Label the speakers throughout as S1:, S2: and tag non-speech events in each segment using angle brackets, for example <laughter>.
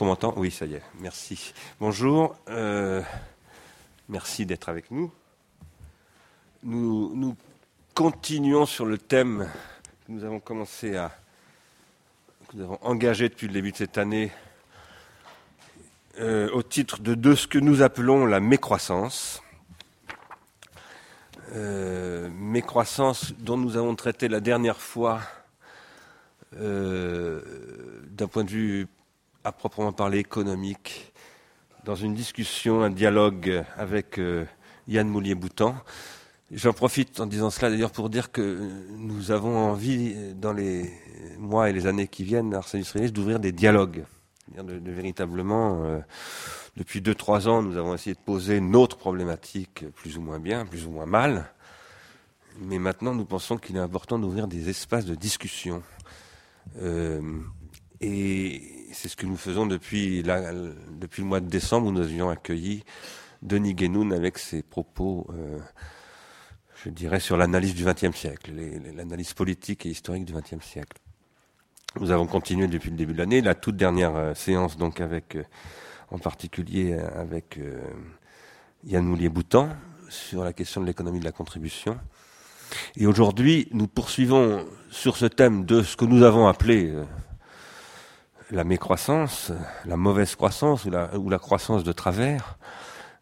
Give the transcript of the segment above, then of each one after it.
S1: qu'on m'entend Oui, ça y est, merci. Bonjour, euh, merci d'être avec nous. nous. Continuons sur le thème que nous avons commencé à. que nous avons engagé depuis le début de cette année euh, au titre de, ce que nous appelons la mécroissance. Euh, mécroissance dont nous avons traité la dernière fois d'un point de vue à proprement parler économique, dans une discussion, un dialogue avec euh, Yann Moulier-Boutan. J'en profite en disant cela d'ailleurs pour dire que nous avons envie, dans les mois et les années qui viennent, à Arsène d'ouvrir des dialogues. Véritablement, euh, depuis deux, trois ans, nous avons essayé de poser notre problématique plus ou moins bien, plus ou moins mal. Mais maintenant, nous pensons qu'il est important d'ouvrir des espaces de discussion euh, et c'est ce que nous faisons depuis, le mois de décembre où nous avions accueilli Denis Guénoun avec ses propos, euh, je dirais, sur l'analyse du XXe siècle, l'analyse politique et historique du XXe siècle. Nous avons continué depuis le début de l'année, la toute dernière euh, séance donc avec, euh, en particulier avec Yann Moulier-Boutan sur la question de l'économie de la contribution. Et aujourd'hui, nous poursuivons sur ce thème de ce que nous avons appelé la mécroissance, la mauvaise croissance ou la, croissance de travers.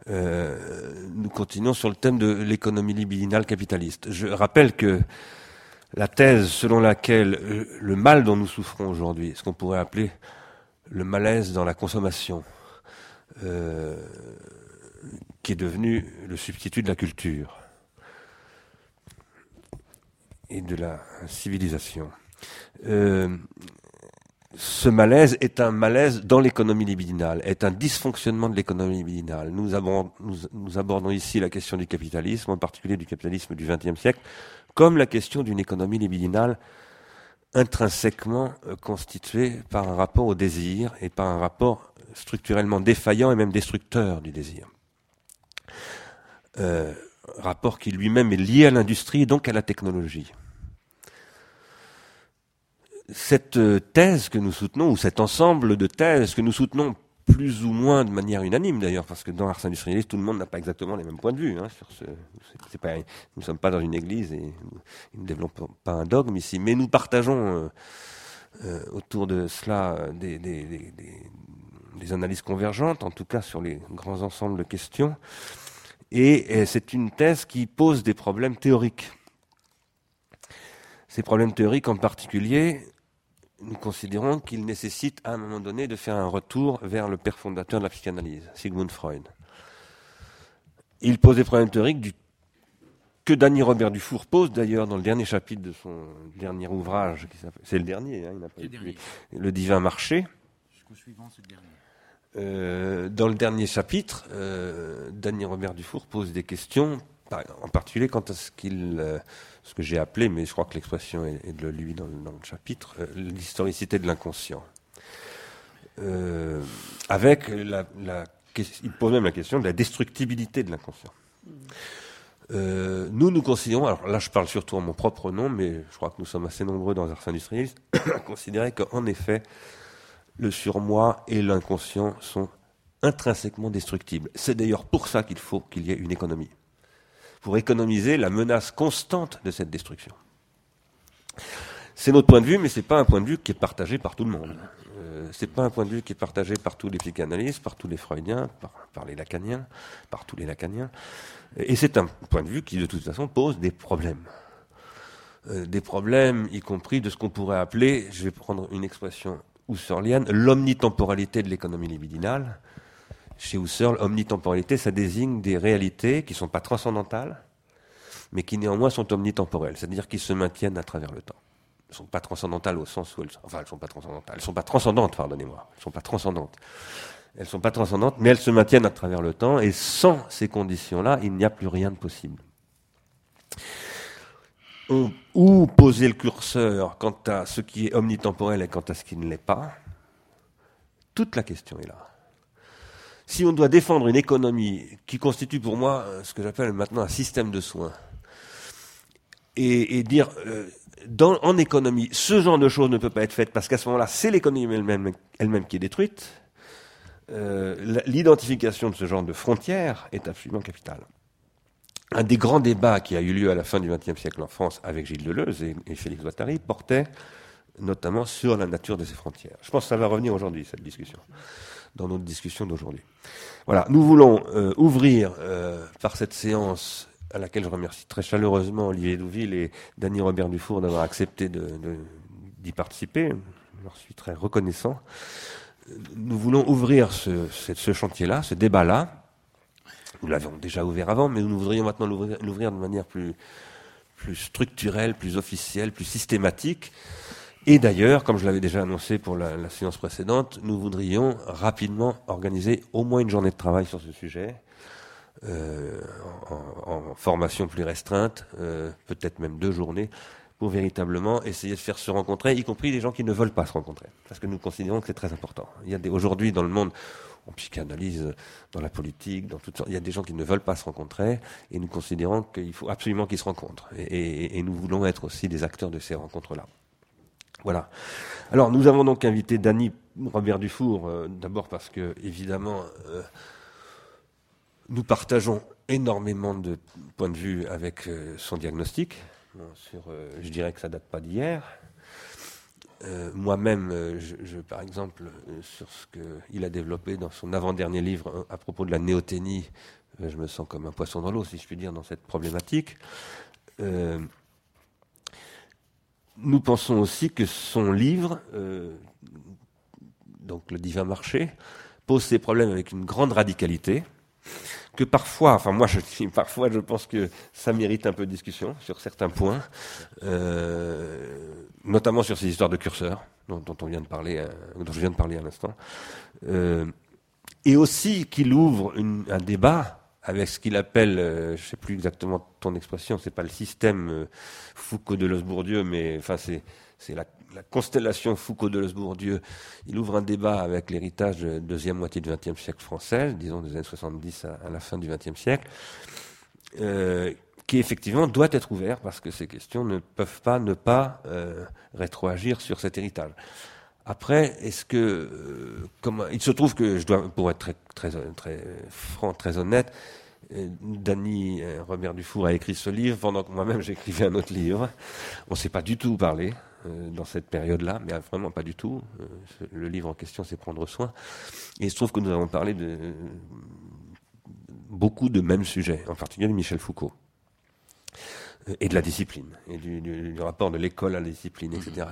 S1: Euh, nous continuons sur le thème de l'économie libidinale capitaliste. Je rappelle que la thèse selon laquelle le mal dont nous souffrons aujourd'hui, ce qu'on pourrait appeler le malaise dans la consommation, euh, qui est devenu le substitut de la culture, et de la civilisation. Euh, ce malaise est un malaise dans l'économie libidinale, est un dysfonctionnement de l'économie libidinale. Nous abordons, ici la question du capitalisme, en particulier du capitalisme du XXe siècle, comme la question d'une économie libidinale intrinsèquement euh, constituée par un rapport au désir et par un rapport structurellement défaillant et même destructeur du désir. Euh, rapport qui lui-même est lié à l'industrie et donc à la technologie. Cette euh, thèse que nous soutenons, ou cet ensemble de thèses que nous soutenons plus ou moins de manière unanime d'ailleurs, parce que dans l'art industrialiste, tout le monde n'a pas exactement les mêmes points de vue. Hein, sur ce, nous ne sommes pas dans une église et nous ne développons pas un dogme ici, mais nous partageons euh, euh, autour de cela des, analyses convergentes, en tout cas sur les grands ensembles de questions. Et, c'est une thèse qui pose des problèmes théoriques. Ces problèmes théoriques en particulier, nous considérons qu'il nécessite à un moment donné de faire un retour vers le père fondateur de la psychanalyse, Sigmund Freud. Il pose des problèmes théoriques du, que Danny Robert Dufour pose d'ailleurs dans le dernier chapitre de son dernier ouvrage, c'est le dernier, hein, il n'a pas le, dernier. le divin marché. Jusqu'au suivant, c'est le dernier. Euh, dans le dernier chapitre, euh, Dany Robert Dufour pose des questions, en particulier quant à ce qu'il, euh, ce que j'ai appelé, mais je crois que l'expression est, de lui dans, le chapitre, euh, l'historicité de l'inconscient. Euh, avec la, la, il pose même la question de la destructibilité de l'inconscient. Nous, nous considérons, alors là je parle surtout en mon propre nom, mais je crois que nous sommes assez nombreux dans Ars Industrialis, à <coughs> considérer qu'en effet, le surmoi et l'inconscient sont intrinsèquement destructibles. C'est d'ailleurs pour ça qu'il faut qu'il y ait une économie, pour économiser la menace constante de cette destruction. C'est notre point de vue, mais ce n'est pas un point de vue qui est partagé par tout le monde. Euh, ce n'est pas un point de vue qui est partagé par tous les psychanalystes, par tous les freudiens, par, les lacaniens, par tous les lacaniens. Et c'est un point de vue qui, de toute façon, pose des problèmes. Euh, des problèmes, y compris de ce qu'on pourrait appeler, je vais prendre une expression Husserlienne, l'omnitemporalité de l'économie libidinale. Chez Husserl, omnitemporalité, ça désigne des réalités qui ne sont pas transcendantales, mais qui néanmoins sont omnitemporelles, c'est-à-dire qui se maintiennent à travers le temps. Elles ne sont pas transcendantales au sens où elles sont, enfin, elles sont pas transcendantales, elles sont pas transcendantes, pardonnez-moi, elles sont pas transcendantes. Elles sont pas transcendantes, mais elles se maintiennent à travers le temps, et sans ces conditions-là, il n'y a plus rien de possible où poser le curseur quant à ce qui est omnitemporel et quant à ce qui ne l'est pas, toute la question est là. Si on doit défendre une économie qui constitue pour moi ce que j'appelle maintenant un système de soins, et, dire euh, en économie, ce genre de choses ne peut pas être fait parce qu'à ce moment-là, c'est l'économie elle-même elle qui est détruite, l'identification de ce genre de frontières est absolument capitale. Un des grands débats qui a eu lieu à la fin du XXe siècle en France avec Gilles Deleuze et, et Félix Guattari portait notamment sur la nature de ces frontières. Je pense que ça va revenir aujourd'hui, cette discussion, dans notre discussion d'aujourd'hui. Voilà, nous voulons euh, ouvrir euh, par cette séance à laquelle je remercie très chaleureusement Olivier Douville et Dany Robert Dufour d'avoir accepté d'y participer. Je leur suis très reconnaissant. Nous voulons ouvrir ce, ce chantier-là, ce débat-là. Nous l'avions déjà ouvert avant, mais nous voudrions maintenant l'ouvrir de manière plus, plus structurelle, plus officielle, plus systématique. Et d'ailleurs, comme je l'avais déjà annoncé pour la, séance précédente, nous voudrions rapidement organiser au moins une journée de travail sur ce sujet, euh, en, formation plus restreinte, euh, peut-être même deux journées, pour véritablement essayer de faire se rencontrer, y compris les gens qui ne veulent pas se rencontrer, parce que nous considérons que c'est très important. Il y a aujourd'hui dans le monde, en psychanalyse, dans la politique, dans toutes sortes, il y a des gens qui ne veulent pas se rencontrer, et nous considérons qu'il faut absolument qu'ils se rencontrent. et nous voulons être aussi des acteurs de ces rencontres-là. Voilà. Alors nous avons donc invité Dany Robert Dufour, euh, d'abord parce que évidemment euh, nous partageons énormément de points de vue avec euh, son diagnostic. je dirais que ça date pas d'hier. Moi-même, je, par exemple, sur ce qu'il a développé dans son avant-dernier livre à propos de la néothénie, je me sens comme un poisson dans l'eau, si je puis dire, dans cette problématique. Nous pensons aussi que son livre, euh, donc Le Divin Marché, pose ses problèmes avec une grande radicalité, que parfois, enfin moi je parfois, je pense que ça mérite un peu de discussion sur certains points, euh, notamment sur ces histoires de curseurs dont, on vient de parler, euh, dont je viens de parler à l'instant, et aussi qu'il ouvre un débat avec ce qu'il appelle, euh, je ne sais plus exactement ton expression, c'est pas le système euh, Foucault de Bourdieu, mais enfin c'est la, la, constellation Foucault de Bourdieu. Il ouvre un débat avec l'héritage de la deuxième moitié du XXe siècle français, disons des années 70 à, la fin du XXe siècle, euh, qui effectivement doit être ouvert parce que ces questions ne peuvent pas ne pas rétroagir sur cet héritage. Après, est-ce que, euh, il se trouve que je dois, pour être très, très, très franc, très honnête, euh, Dany euh, Robert Dufour a écrit ce livre pendant que moi-même j'écrivais un autre livre. On ne s'est pas du tout parlé dans cette période-là, mais vraiment pas du tout. le livre en question, c'est Prendre soin. Et il se trouve que nous avons parlé de beaucoup de mêmes sujets, en particulier de Michel Foucault et de la discipline, et du, rapport de l'école à la discipline, etc.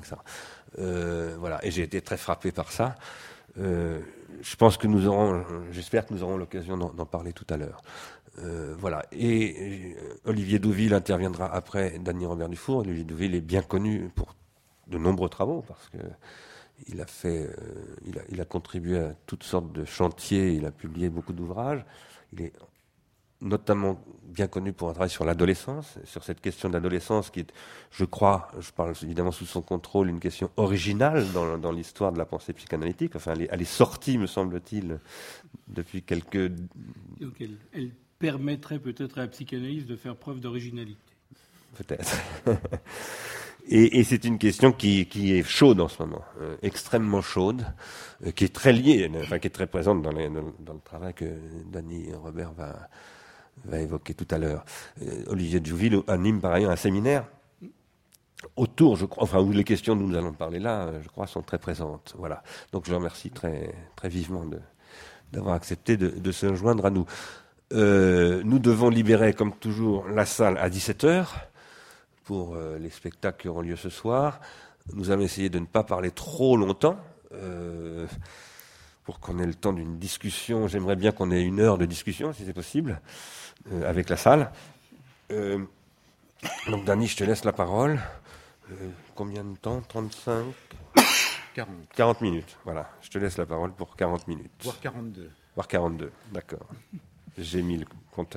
S1: Euh, voilà, et j'ai été très frappé par ça. Euh, je pense que nous aurons, j'espère que nous aurons l'occasion d'en parler tout à l'heure. Euh, voilà. Et Olivier Douville interviendra après Dany Robert Dufour. Olivier Douville est bien connu pour de nombreux travaux parce que il a fait, il, a, il a contribué à toutes sortes de chantiers. Il a publié beaucoup d'ouvrages. Il est notamment bien connu pour un travail sur l'adolescence, sur cette question de l'adolescence qui est, je crois, je parle évidemment sous son contrôle, une question originale dans, dans l'histoire de la pensée psychanalytique. Enfin, elle est, elle est sortie, me semble-t-il, depuis quelques...
S2: Donc elle, elle permettrait peut-être à la psychanalyse de faire preuve d'originalité.
S1: Peut-être. <laughs> Et, et c'est une question qui, qui, est chaude en ce moment, euh, extrêmement chaude, euh, qui est très liée, enfin qui est très présente dans, les, dans, dans le travail que Dany Robert va, va évoquer tout à l'heure. Euh, Olivier Jouville anime par ailleurs un séminaire autour, je crois, enfin où les questions dont nous allons parler là, euh, je crois, sont très présentes. Voilà. Donc je vous remercie très, très vivement d'avoir accepté de, de, se joindre à nous. Euh, nous devons libérer, comme toujours, la salle à 17h pour les spectacles qui auront lieu ce soir. Nous allons essayer de ne pas parler trop longtemps. Pour qu'on ait le temps d'une discussion. J'aimerais bien qu'on ait une heure de discussion, si c'est possible. Euh, avec la salle. Euh, donc, Dany, je te laisse la parole. Euh, combien de temps? 35
S2: 40.
S1: 40 minutes, voilà. Je te laisse la parole pour 40 minutes.
S2: Voire 42.
S1: Voire 42, d'accord. J'ai mis le compteur.